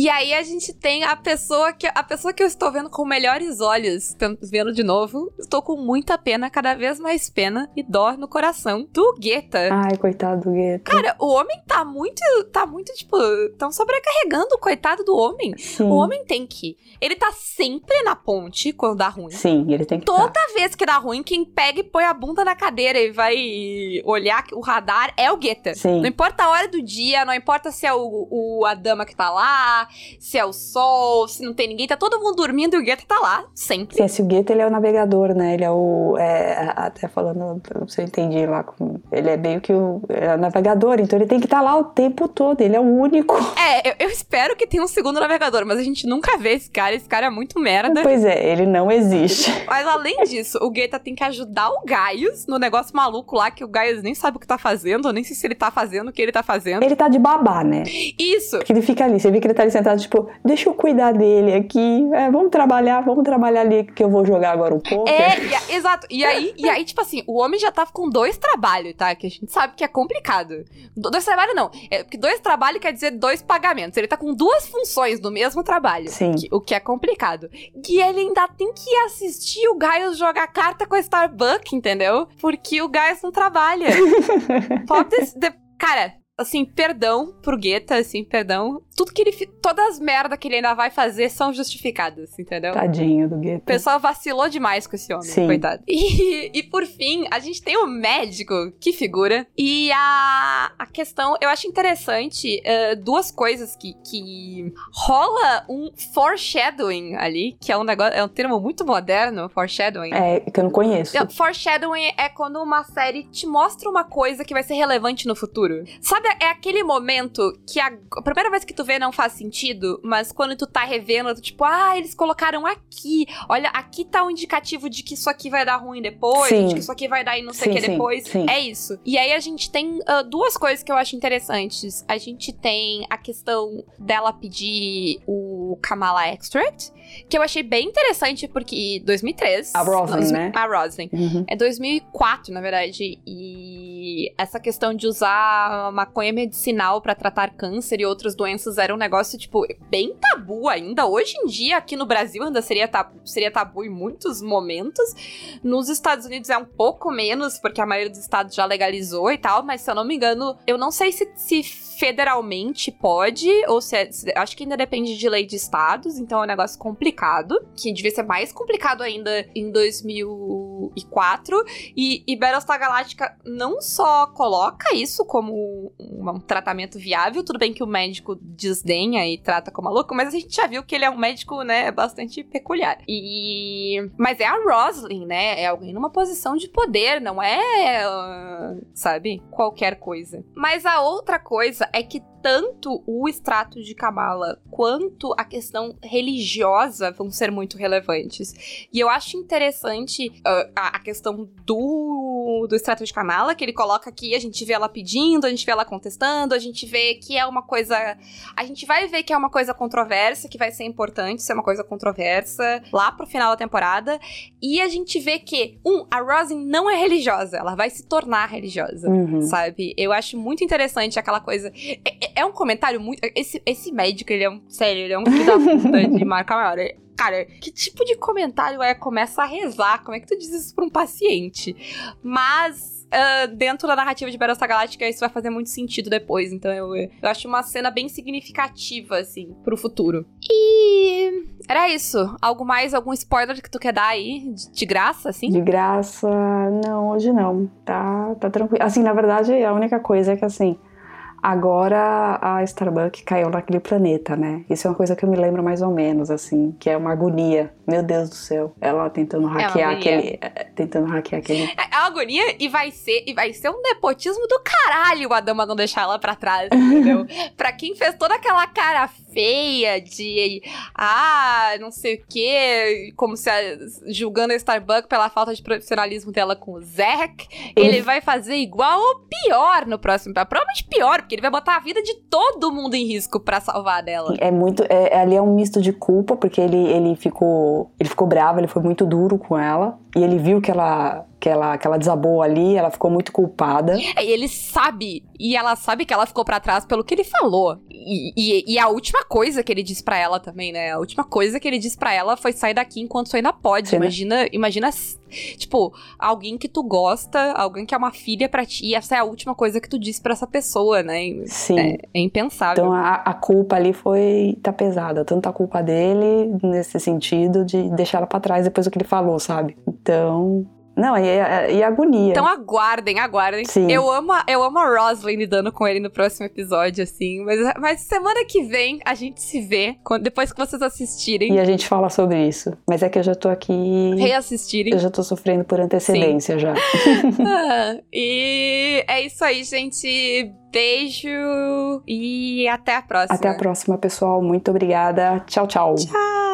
B: E aí a gente tem a pessoa que a pessoa que eu estou vendo com melhores olhos, vendo de novo. Estou com muita pena, cada vez mais pena e dó no coração do Guetta.
C: Ai, coitado do Gueto.
B: Cara, o homem tá muito, tá muito, tipo, tão sobrecarregando o coitado do homem.
C: Sim.
B: O homem tem que. Ele tá sempre na ponte quando dá ruim.
C: Sim, ele tem que
B: Toda
C: tá.
B: vez que dá ruim, quem pega e põe a bunda na cadeira e vai olhar o radar é o Guetta.
C: Sim.
B: Não importa a hora do dia, não importa se é o, o- a dama que tá lá, se é o sol, se não tem ninguém, tá todo mundo dormindo e o Guetta tá lá, sempre.
C: Sim, esse Gueto, ele é o navegador, né? Ele é o. é, até falando, não sei se eu entendi lá. Ele é meio que o, é o navegador, então ele tem que estar lá o tempo todo. Ele é o único.
B: É, eu, eu espero que tenha um segundo navegador, mas a gente nunca vê esse cara, esse cara é muito merda.
C: Pois é, ele não existe.
B: Mas além disso, o Guetta tem que ajudar o Gaius no negócio maluco lá, que o Gaius nem sabe o que tá fazendo, nem sei se ele tá fazendo o que ele tá fazendo.
C: Ele tá de babá, né?
B: Isso!
C: Porque ele fica ali, você vê que ele tá ali sentado, tipo, deixa eu cuidar dele aqui. é, vamos trabalhar, vamos trabalhar ali que eu vou jogar agora um pouco.
B: É, exato. E aí, e aí, tipo assim, o homem já tá com dois trabalhos, tá? Que a gente sabe que é complicado. Do- Dois trabalhos não. É, porque dois trabalhos quer dizer dois pagamentos. Ele tá com duas funções no mesmo trabalho.
C: Sim.
B: que- o que é complicado. E ele ainda tem que assistir o Gaius jogar carta com a Starbucks, entendeu? Porque o Gaius não trabalha. Pobre desse- de- Cara, assim, perdão pro Guetta, assim, perdão. Tudo que ele. Todas as merdas que ele ainda vai fazer são justificadas, entendeu?
C: Tadinho do Guetta.
B: O pessoal vacilou demais com esse homem,
C: Sim.
B: coitado. E, e por fim, a gente tem o médico, que figura. E a, a questão, eu acho interessante eh, duas coisas que, que rola um foreshadowing ali, que é um negócio, é um termo muito moderno, foreshadowing.
C: É, que eu não conheço.
B: Foreshadowing é quando uma série te mostra uma coisa que vai ser relevante no futuro. Sabe, é aquele momento que a, a primeira vez que tu vê não faz sentido, mas quando tu tá revendo, tu tipo, ah, eles colocaram aqui. Olha, aqui tá um indicativo de que isso aqui vai dar ruim depois,
C: Sim.
B: de que isso aqui vai dar e não sei o
C: Sim,
B: que
C: sim,
B: depois.
C: sim.
B: É isso. E aí a gente tem ah, duas coisas que eu acho interessantes. A gente tem a questão dela pedir o Kamala Extract, que eu achei bem interessante porque 2003.
C: A Roslyn,
B: não,
C: né?
B: A Roslyn.
C: Uhum.
B: É 2004, na verdade. E essa questão de usar maconha medicinal pra tratar câncer e outras doenças era um negócio, tipo, bem tabu ainda. Hoje em dia, aqui no Brasil, ainda seria tabu, seria tabu em muitos momentos. Nos Estados Unidos é um pouco menos, porque a maioria dos estados já legalizou e tal, mas se eu não me engano, eu não sei se, se federalmente pode, ou se, é, se- acho que ainda depende de lei de estados, então é um negócio complicado, que devia ser mais complicado ainda em 2004. E, e Battlestar Galactica não só coloca isso como um, um tratamento viável, tudo bem que o médico desdenha e trata como maluco, mas a gente já viu que ele é um médico, né, bastante peculiar. E. Mas é a Roslyn, né? É alguém numa posição de poder, não é. ah, sabe? Qualquer coisa. Mas a outra coisa é que tanto o extrato de Kamala quanto a questão religiosa vão ser muito relevantes. E eu acho interessante ah, a, a questão do, do extrato de Kamala, que ele coloca aqui, a gente vê ela pedindo, a gente vê ela contestando, a gente vê que é uma coisa. A gente vai ver que é uma coisa controversa, que vai ser importante ser uma coisa controversa lá pro final da temporada. E a gente vê que, um, a Rosin não é religiosa, ela vai se tornar religiosa
C: Uhum.
B: sabe? Eu acho muito interessante aquela coisa. É, é- um comentário muito. Esse, esse médico, ele é um. Sério, ele é um filho da puta de marca maior. Cara, que tipo de comentário é começa a rezar? Como é que tu diz isso pra um paciente? Mas. ah, dentro da narrativa de Battlestar Galactica, isso vai fazer muito sentido depois. Então eu, eu acho uma cena bem significativa, assim, pro futuro. E. Era isso. Algo mais, algum spoiler que tu quer dar aí? De, de graça, assim?
C: De graça, não, hoje não. Tá, tá tranquilo. Assim, na verdade, a única coisa é que assim, agora a Starbucks caiu naquele planeta, né? Isso é uma coisa que eu me lembro mais ou menos, assim, que é uma agonia. Meu Deus do céu. Ela tentando hackear
B: agonia.
C: aquele. é, Tentando hackear aquele.
B: É uma agonia e vai ser e vai ser um nepotismo do caralho a dama não deixar ela pra trás, entendeu? pra quem fez toda aquela cara feia de ah, não sei o que, como se julgando a Starbucks pela falta de profissionalismo dela com o Zack, ele vai fazer igual ou pior no próximo, provavelmente pior, porque ele vai botar a vida de todo mundo em risco pra salvar dela.
C: É muito. É, ali é um misto de culpa, porque ele, ele ficou. Ele ficou bravo, ele foi muito duro com ela. E ele viu que ela. Que ela, que ela desabou ali, ela ficou muito culpada.
B: É, E ele sabe, e ela sabe que ela ficou pra trás pelo que ele falou. E, e, e a última coisa que ele disse pra ela também, né? A última coisa que ele disse pra ela foi sair daqui enquanto você ainda pode.
C: Sim, né?
B: Imagina, imagina, tipo, alguém que tu gosta, alguém que é uma filha pra ti, e essa é a última coisa que tu disse pra essa pessoa, né?
C: Sim.
B: É, é impensável.
C: Então a, a culpa ali foi. tá pesada. Tanto a culpa dele, nesse sentido, de deixar ela pra trás depois do que ele falou, sabe? Então. Não, e, e, agonia.
B: Então aguardem, aguardem.
C: Sim.
B: Eu amo, a, eu amo a Roslyn lidando com ele no próximo episódio, assim. Mas, mas semana que vem a gente se vê, quando- depois que vocês assistirem,
C: E a gente fala sobre isso. Mas é que eu já tô aqui.
B: reassistirem.
C: Eu já tô sofrendo por antecedência já.
B: Ah, e é isso aí, gente. Beijo e até a próxima.
C: Até a próxima, pessoal. Muito obrigada. Tchau, tchau.
B: Tchau.